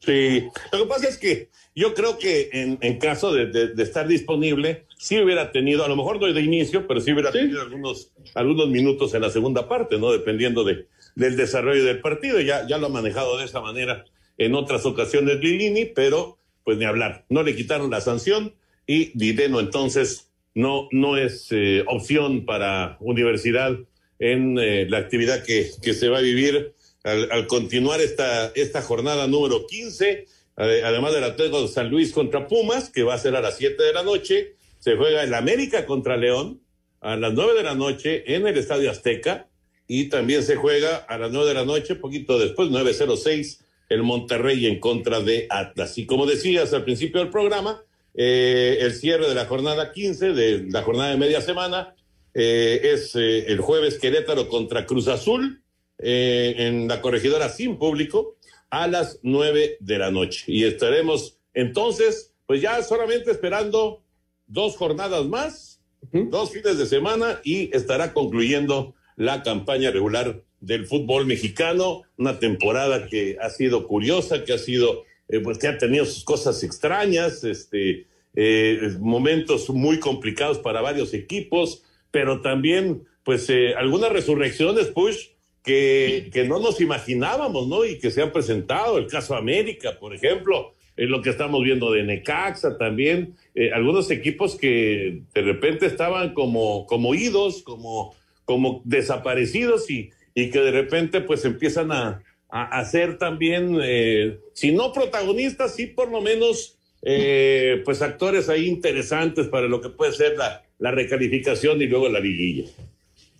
Sí, lo que pasa es que yo creo que en, caso de, estar disponible, sí hubiera tenido, a lo mejor no de inicio, pero sí hubiera tenido algunos, algunos minutos en la segunda parte, ¿no? Dependiendo de, del desarrollo del partido, ya, ya lo ha manejado de esa manera en otras ocasiones Lilini, pero pues ni hablar, no le quitaron la sanción y Dineno entonces no, no es eh, opción para universidad en eh, la actividad que, que, se va a vivir al, al, continuar esta, esta jornada número 15, además del Atlético de San Luis contra Pumas, que va a ser a las 7 de la noche, se juega el América contra León a las 9 de la noche en el Estadio Azteca y también se juega a las 9 de la noche, poquito después, 9.06, el Monterrey en contra de Atlas. Y como decías al principio del programa, eh, el cierre de la jornada 15, de la jornada de media semana, eh, es eh, el jueves Querétaro contra Cruz Azul eh, en la corregidora sin público a las 9 de la noche. Y estaremos entonces, pues ya solamente esperando dos jornadas más, dos fines de semana y estará concluyendo la campaña regular del fútbol mexicano, una temporada que ha sido curiosa, que ha sido, eh, pues que ha tenido sus cosas extrañas, este, eh, momentos muy complicados para varios equipos, pero también, pues, eh, algunas resurrecciones, push, que, que no nos imaginábamos, ¿no? Y que se han presentado, el caso América, por ejemplo, es lo que estamos viendo de Necaxa también, eh, algunos equipos que de repente estaban como, como idos, como como desaparecidos y, y que de repente pues empiezan a, a, a ser también, eh, si no protagonistas, sí por lo menos eh, pues actores ahí interesantes para lo que puede ser la, la recalificación y luego la liguilla.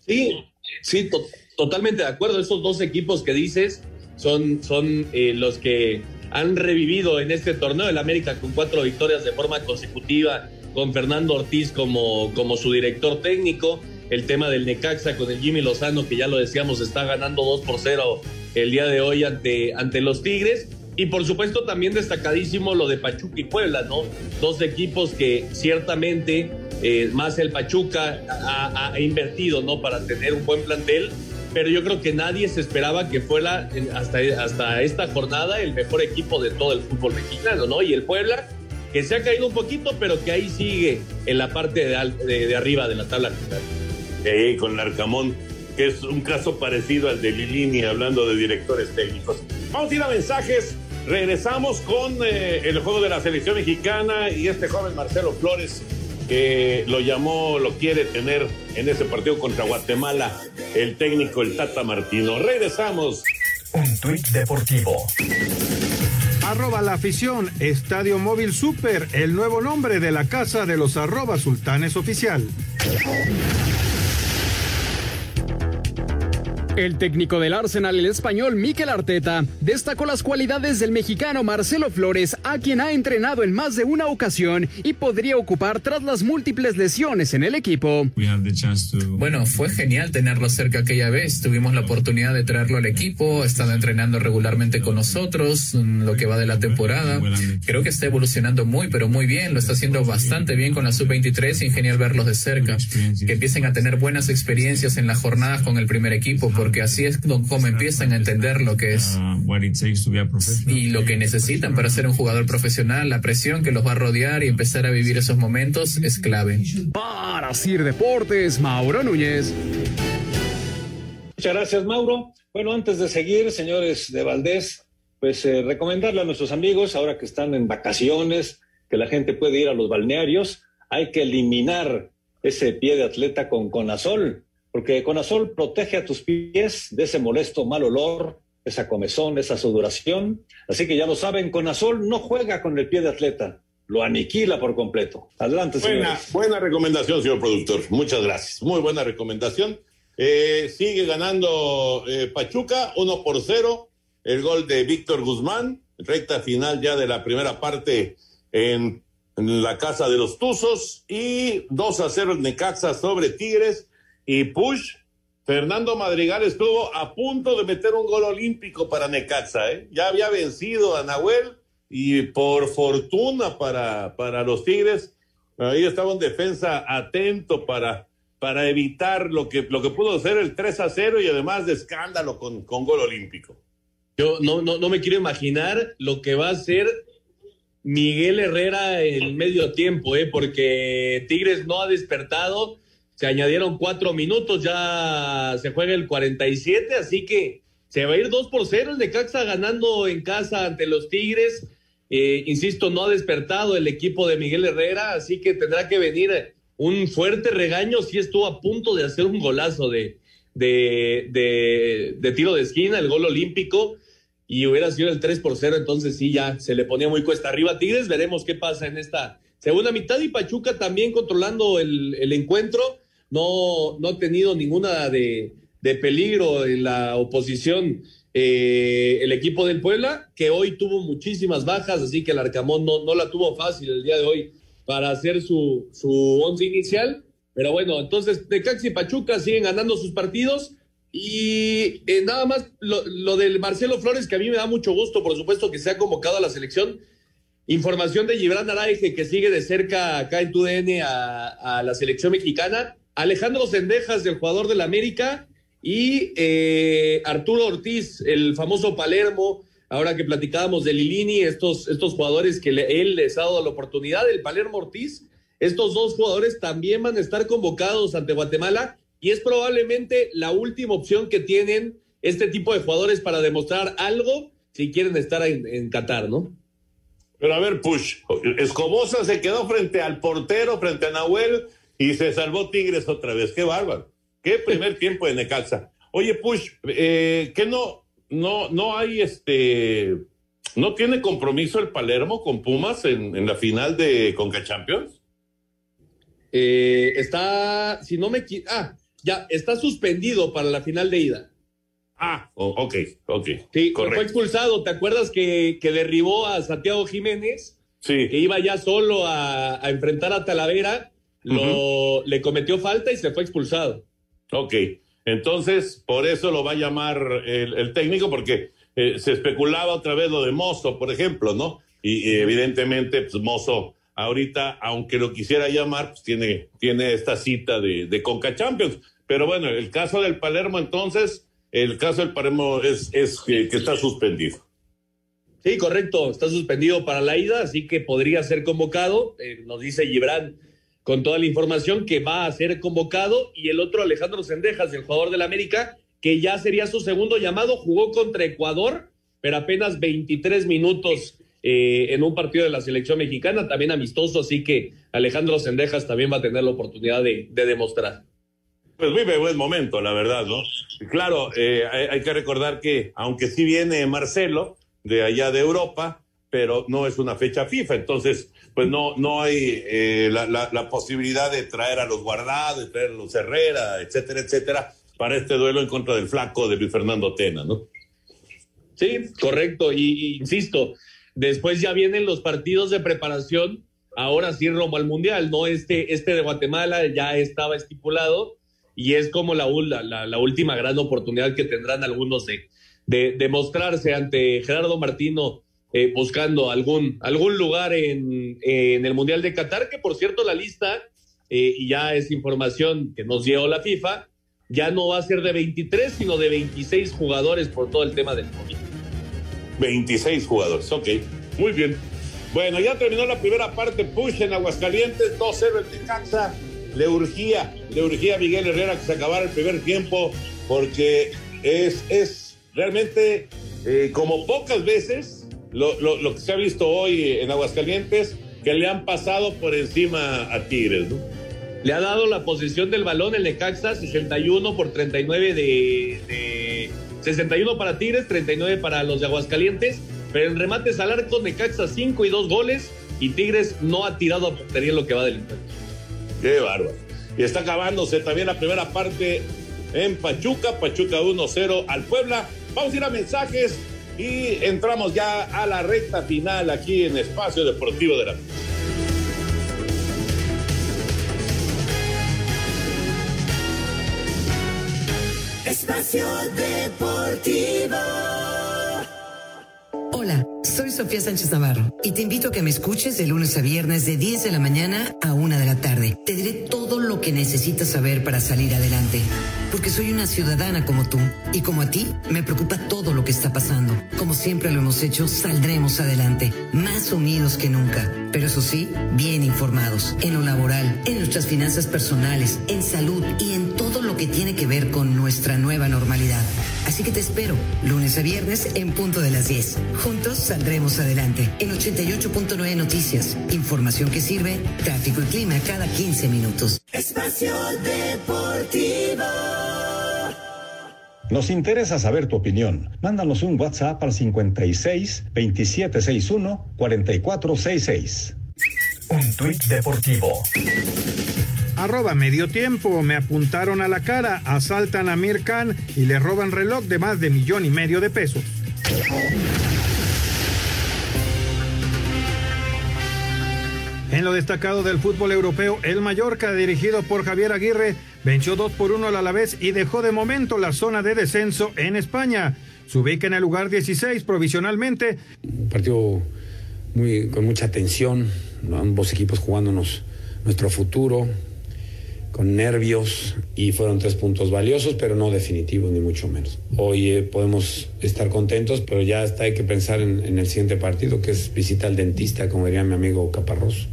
Sí, sí, to totalmente de acuerdo. Esos dos equipos que dices son, son los que han revivido en este torneo. El América con cuatro victorias de forma consecutiva, con Fernando Ortiz como, como su director técnico el tema del Necaxa con el Jimmy Lozano, que ya lo decíamos, está ganando 2 por 0 el día de hoy ante, ante los Tigres. Y por supuesto también destacadísimo lo de Pachuca y Puebla, ¿no? Dos equipos que ciertamente eh, más el Pachuca ha, ha, invertido, ¿no? Para tener un buen plantel, pero yo creo que nadie se esperaba que fuera hasta, hasta esta jornada el mejor equipo de todo el fútbol mexicano, ¿no? Y el Puebla, que se ha caído un poquito, pero que ahí sigue en la parte de, de, de arriba de la tabla general eh, con Larcamón, que es un caso parecido al de Lilini, hablando de directores técnicos. Vamos a ir a mensajes. Regresamos con eh, el juego de la selección mexicana y este joven Marcelo Flores, que lo llamó, lo quiere tener en ese partido contra Guatemala, el técnico, el Tata Martino. Regresamos. Un tuit deportivo. Arroba la afición, Estadio Móvil Super, el nuevo nombre de la casa de los arroba sultanes oficial. El técnico del Arsenal, el español Mikel Arteta, destacó las cualidades del mexicano Marcelo Flores, a quien ha entrenado en más de una ocasión y podría ocupar tras las múltiples lesiones en el equipo. Bueno, fue genial tenerlo cerca aquella vez. Tuvimos la oportunidad de traerlo al equipo, ha estado entrenando regularmente con nosotros, lo que va de la temporada. Creo que está evolucionando muy, pero muy bien. Lo está haciendo bastante bien con la sub-23 y genial verlos de cerca. Que empiecen a tener buenas experiencias en las jornadas con el primer equipo porque así es como empiezan a entender lo que es y lo que necesitan para ser un jugador profesional, la presión que los va a rodear y empezar a vivir esos momentos es clave. Para Sir Deportes, Mauro Núñez. Muchas gracias, Mauro. Bueno, antes de seguir, señores de Valdés, pues eh, recomendarle a nuestros amigos, ahora que están en vacaciones, que la gente puede ir a los balnearios, hay que eliminar ese pie de atleta con Conazol porque Conazol protege a tus pies de ese molesto mal olor, esa comezón, esa sudoración. Así que ya lo saben, Conazol no juega con el pie de atleta, lo aniquila por completo. Adelante, buena, buena recomendación, señor productor. Muchas gracias. Muy buena recomendación. Eh, sigue ganando eh, Pachuca, 1 por 0. El gol de Víctor Guzmán, recta final ya de la primera parte en, en la casa de los Tuzos. Y 2 a 0 el Necaxa sobre Tigres y Push, Fernando Madrigal estuvo a punto de meter un gol olímpico para Necaxa, ¿eh? Ya había vencido a Nahuel y por fortuna para, para los Tigres, ahí estaba en defensa atento para, para evitar lo que, lo que pudo ser el 3 a 0 y además de escándalo con, con gol olímpico. Yo no, no, no me quiero imaginar lo que va a hacer Miguel Herrera en medio tiempo, ¿eh? porque Tigres no ha despertado se añadieron cuatro minutos, ya se juega el 47, así que se va a ir dos por cero el Necaxa ganando en casa ante los Tigres. Eh, insisto, no ha despertado el equipo de Miguel Herrera, así que tendrá que venir un fuerte regaño, sí estuvo a punto de hacer un golazo de, de, de, tiro de esquina, el gol olímpico, y hubiera sido el 3 por 0, entonces sí, ya se le ponía muy cuesta arriba. Tigres, veremos qué pasa en esta segunda mitad y Pachuca también controlando el encuentro, no, no ha tenido ninguna de, de peligro en la oposición eh, el equipo del Puebla, que hoy tuvo muchísimas bajas, así que el Arcamón no, no la tuvo fácil el día de hoy para hacer su, su once inicial. Pero bueno, entonces Necaxa y Pachuca siguen ganando sus partidos. Y eh, nada más lo, lo, del Marcelo Flores, que a mí me da mucho gusto, por supuesto, que se ha convocado a la selección. Información de Gibran Araige, que sigue de cerca acá en TUDN a, a la selección mexicana. Alejandro Sendejas, del jugador del América. Y eh, Arturo Ortiz, el famoso Palermo, ahora que platicábamos de Lilini, estos, estos jugadores que le, él les ha dado la oportunidad, el Palermo Ortiz, estos dos jugadores también van a estar convocados ante Guatemala y es probablemente la última opción que tienen este tipo de jugadores para demostrar algo si quieren estar en, en Qatar, ¿no? Pero a ver, Push, Escobosa se quedó frente al portero, frente a Nahuel y se salvó Tigres otra vez. Qué bárbaro. Qué primer tiempo de Necaxa. Oye, Push, eh, ¿qué no, no, no hay este, no tiene compromiso el Palermo con Pumas en, en la final de Conca Champions? Eh, está, si no me ah, ya, está suspendido para la final de ida. Ah, oh, ok, ok. Sí, correcto. fue expulsado. ¿Te acuerdas que, que, derribó a Santiago Jiménez? Sí. Que iba ya solo a, a enfrentar a Talavera, lo, uh -huh. le cometió falta y se fue expulsado. Ok, entonces por eso lo va a llamar el, el técnico, porque eh, se especulaba otra vez lo de Mozo, por ejemplo, ¿no? Y, y evidentemente, pues Mozo ahorita, aunque lo quisiera llamar, pues tiene, tiene esta cita de, de Conca Champions. Pero bueno, el caso del Palermo entonces, el caso del Palermo es, es que, que está suspendido. Sí, correcto, está suspendido para la ida, así que podría ser convocado, eh, nos dice Gibran con toda la información que va a ser convocado y el otro Alejandro Sendejas, el jugador del América, que ya sería su segundo llamado, jugó contra Ecuador, pero apenas 23 minutos eh, en un partido de la selección mexicana, también amistoso, así que Alejandro Sendejas también va a tener la oportunidad de, de demostrar. Pues vive buen momento, la verdad, ¿no? Claro, eh, hay, hay, que recordar que, aunque sí viene Marcelo de allá de Europa, pero no es una fecha FIFA, entonces, pues no, no hay eh, la, posibilidad de traer a los guardados, de traer a los Herrera, etcétera, etcétera, para este duelo en contra del flaco de Luis Fernando Tena, ¿no? Sí, correcto, y, insisto, después ya vienen los partidos de preparación, ahora sí rumbo al Mundial, ¿no? Este, este de Guatemala ya estaba estipulado y es como la última gran oportunidad que tendrán algunos de, de, de mostrarse ante Gerardo Martino eh, buscando algún, algún lugar en, en, el Mundial de Qatar, que por cierto la lista, eh, y ya es información que nos dio la FIFA, ya no va a ser de 23, sino de 26 jugadores por todo el tema del COVID. 26 jugadores, ok, muy bien. Bueno, ya terminó la primera parte, push en Aguascalientes, 2-0 el Necaxa, le urgía, le urgía a Miguel Herrera que se acabara el primer tiempo, porque es, es realmente eh, como pocas veces lo, lo, lo, que se ha visto hoy en Aguascalientes, que le han pasado por encima a Tigres, ¿no? Le ha dado la posición del balón el Necaxa, 61 por 39 de, de 61 para Tigres, 39 para los de Aguascalientes, pero en remates al arco Necaxa 5 y 2 goles y Tigres no ha tirado a portería lo que va del encuentro. Qué bárbaro. Y está acabándose también la primera parte en Pachuca, Pachuca 1-0 al Puebla. Vamos a ir a mensajes y entramos ya a la recta final aquí en Espacio Deportivo de la Espacio Deportivo. Hola, soy Sofía Sánchez Navarro y te invito a que me escuches de lunes a viernes de 10 de la mañana a 1 de la tarde. Te diré todo lo que necesitas saber para salir adelante, porque soy una ciudadana como tú y como a ti me preocupa todo lo que está pasando. Como siempre lo hemos hecho, saldremos adelante, más unidos que nunca, pero eso sí, bien informados, en lo laboral, en nuestras finanzas personales, en salud y en todo lo que tiene que ver con nuestra nueva normalidad. Así que te espero, lunes a viernes en punto de las 10. Juntos saldremos adelante. En 88.9 Noticias. Información que sirve, tráfico y clima cada 15 minutos. Espacio Deportivo. Nos interesa saber tu opinión. Mándanos un WhatsApp al 56 2761 4466. Un tuit deportivo. Arroba medio tiempo, me apuntaron a la cara, asaltan a Mir Khan y le roban reloj de más de millón y medio de pesos. En lo destacado del fútbol europeo, el Mallorca, dirigido por Javier Aguirre, venció 2 por 1 al Alavés y dejó de momento la zona de descenso en España. Se ubica en el lugar 16 provisionalmente. Un partido muy, con mucha tensión, ambos equipos jugándonos nuestro futuro, con nervios y fueron tres puntos valiosos, pero no definitivos ni mucho menos. Hoy eh, podemos estar contentos, pero ya está, hay que pensar en, en el siguiente partido, que es visita al dentista, como diría mi amigo Caparroso.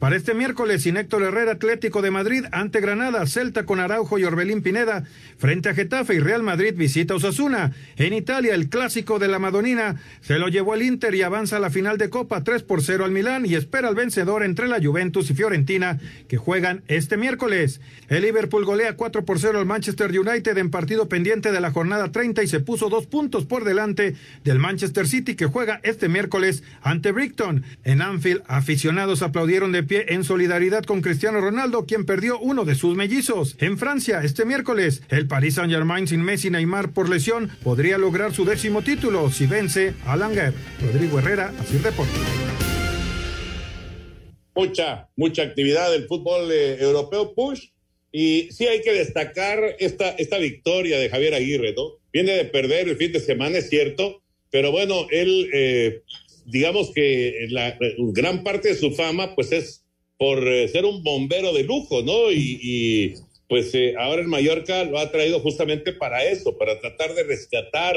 Para este miércoles, sin Héctor Herrera, Atlético de Madrid ante Granada, Celta con Araujo y Orbelín Pineda, frente a Getafe y Real Madrid visita Osasuna. En Italia, el clásico de la Madonina se lo llevó el Inter y avanza a la final de Copa 3 por 0 al Milán y espera al vencedor entre la Juventus y Fiorentina que juegan este miércoles. El Liverpool golea 4 por 0 al Manchester United en partido pendiente de la jornada 30 y se puso dos puntos por delante del Manchester City que juega este miércoles ante Brighton. En Anfield, aficionados aplaudieron de pie en solidaridad con Cristiano Ronaldo, quien perdió uno de sus mellizos. En Francia, este miércoles, el Paris Saint-Germain sin Messi y Neymar por lesión podría lograr su décimo título si vence a Langer. Rodrigo Herrera, así Deportes. Mucha, mucha actividad del fútbol eh, europeo, push. Y sí hay que destacar esta, esta victoria de Javier Aguirre, ¿no? Viene de perder el fin de semana, es cierto, pero bueno, él, eh, digamos que la gran parte de su fama, pues es por eh, ser un bombero de lujo, ¿no? Y, pues eh, ahora en Mallorca lo ha traído justamente para eso, para tratar de rescatar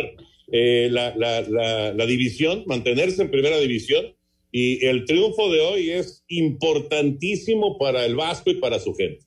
eh, la, la, la, la, división, mantenerse en primera división. Y el triunfo de hoy es importantísimo para el Vasco y para su gente.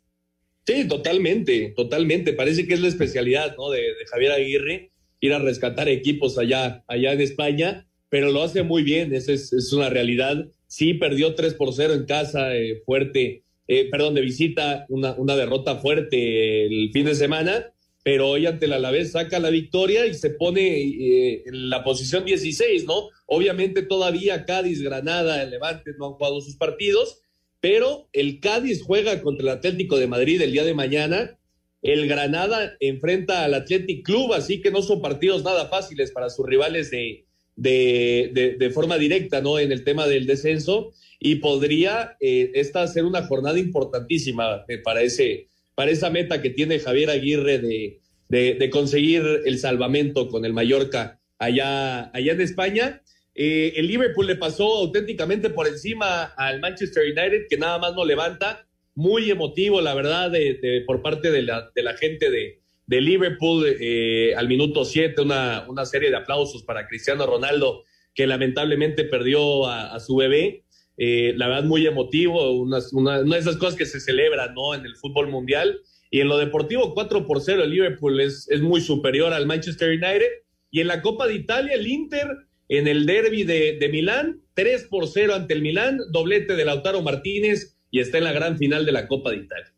Sí, totalmente, totalmente. Parece que es la especialidad ¿no? de, de Javier Aguirre, ir a rescatar equipos allá, allá en España, pero lo hace muy bien, esa es, es una realidad. Sí, perdió 3 por 0 en casa, eh, fuerte, eh, perdón, de visita, una, una derrota fuerte el fin de semana, pero hoy ante el Alavés saca la victoria y se pone eh, en la posición 16, ¿no? Obviamente todavía Cádiz, Granada, el Levante no han jugado sus partidos, pero el Cádiz juega contra el Atlético de Madrid el día de mañana. El Granada enfrenta al Athletic Club, así que no son partidos nada fáciles para sus rivales de, de, de, de forma directa, ¿no? En el tema del descenso y podría eh, esta ser una jornada importantísima eh, para, ese, para esa meta que tiene Javier Aguirre de, de, conseguir el salvamento con el Mallorca allá, allá en España. Eh, el Liverpool le pasó auténticamente por encima al Manchester United, que nada más no levanta. Muy emotivo, la verdad, de, por parte de la, de la gente de, de Liverpool eh, al minuto 7, una, una serie de aplausos para Cristiano Ronaldo, que lamentablemente perdió a, su bebé. Eh, la verdad, muy emotivo, una, una, una, de esas cosas que se celebran ¿no? en el fútbol mundial. Y en lo deportivo, 4 por 0, el Liverpool es, es muy superior al Manchester United. Y en la Copa de Italia, el Inter en el derby de, de Milán, 3 por 0 ante el Milán, doblete de Lautaro Martínez y está en la gran final de la Copa de Italia.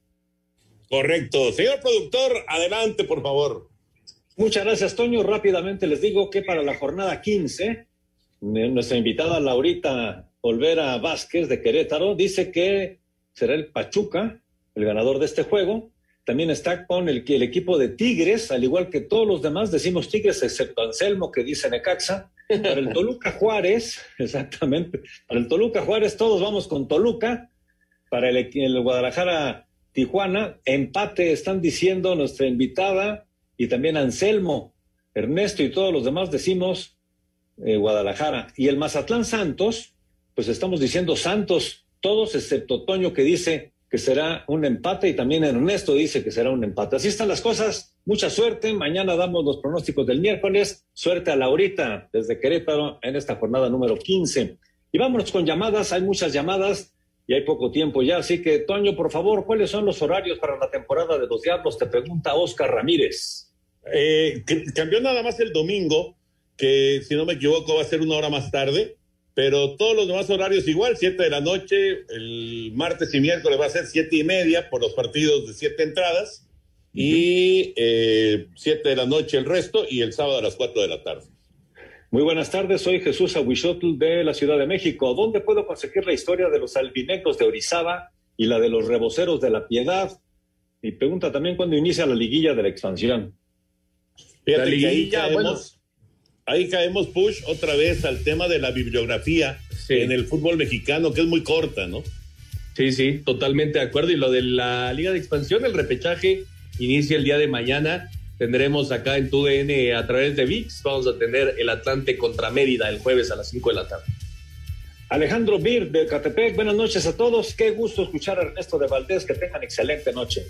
Correcto. Señor productor, adelante, por favor. Muchas gracias, Toño. Rápidamente les digo que para la jornada 15, nuestra invitada Laurita Olvera Vázquez de Querétaro dice que será el Pachuca el ganador de este juego. También está con el, equipo de Tigres, al igual que todos los demás, decimos Tigres, excepto Anselmo, que dice Necaxa. Para el Toluca Juárez, exactamente. Para el Toluca Juárez, todos vamos con Toluca. Para el, el Guadalajara Tijuana, empate, están diciendo nuestra invitada y también Anselmo, Ernesto y todos los demás decimos eh, Guadalajara. Y el Mazatlán Santos, pues estamos diciendo Santos, todos excepto Toño que dice que será un empate y también Ernesto dice que será un empate. Así están las cosas. Mucha suerte. Mañana damos los pronósticos del miércoles. Suerte a Laurita desde Querétaro en esta jornada número 15. Y vámonos con llamadas. Hay muchas llamadas y hay poco tiempo ya. Así que, Toño, por favor, ¿cuáles son los horarios para la temporada de los Diablos? Te pregunta Oscar Ramírez. Eh, cambió nada más el domingo, que si no me equivoco va a ser una hora más tarde, pero todos los demás horarios igual, siete de la noche, el martes y miércoles va a ser siete y media por los partidos de siete entradas y eh, siete de la noche el resto y el sábado a las cuatro de la tarde. Muy buenas tardes, soy Jesús Aguixotl de la Ciudad de México. ¿Dónde puedo conseguir la historia de los albinecos de Orizaba y la de los reboceros de la Piedad? Y pregunta también cuándo inicia la liguilla de la expansión. la liguilla, ahí caemos, ahí caemos, Push, otra vez al tema de la bibliografía en el fútbol mexicano, que es muy corta, ¿no? Sí, sí, totalmente de acuerdo. Y lo de la liga de expansión, el repechaje inicia el día de mañana. Tendremos acá en TUDN a través de VIX, vamos a tener el Atlante contra Mérida el jueves a las 5 de la tarde. Alejandro Bir de Catepec, buenas noches a todos. Qué gusto escuchar a Ernesto de Valdés. Que tengan excelente noche.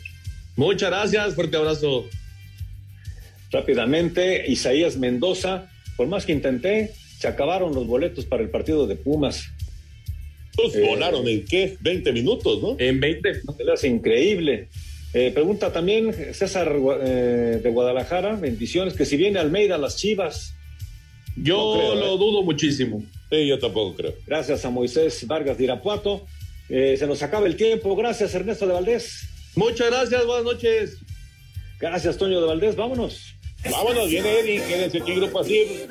Muchas gracias, fuerte abrazo. Rápidamente, Isaías Mendoza, por más que intenté, se acabaron los boletos para el partido de Pumas. Eh, volaron en qué? 20 minutos, ¿no? En 20. Es increíble. Eh, pregunta también César eh, de Guadalajara, bendiciones, que si viene Almeida a las Chivas. Yo lo ¿eh? dudo muchísimo. Sí, yo tampoco creo. Gracias a Moisés Vargas de Irapuato. se nos acaba el tiempo. Gracias, Ernesto de Valdés. Muchas gracias, buenas noches. Gracias, Toño de Valdés. Vámonos. Vámonos, viene Eddie, quédense aquí, Grupo así.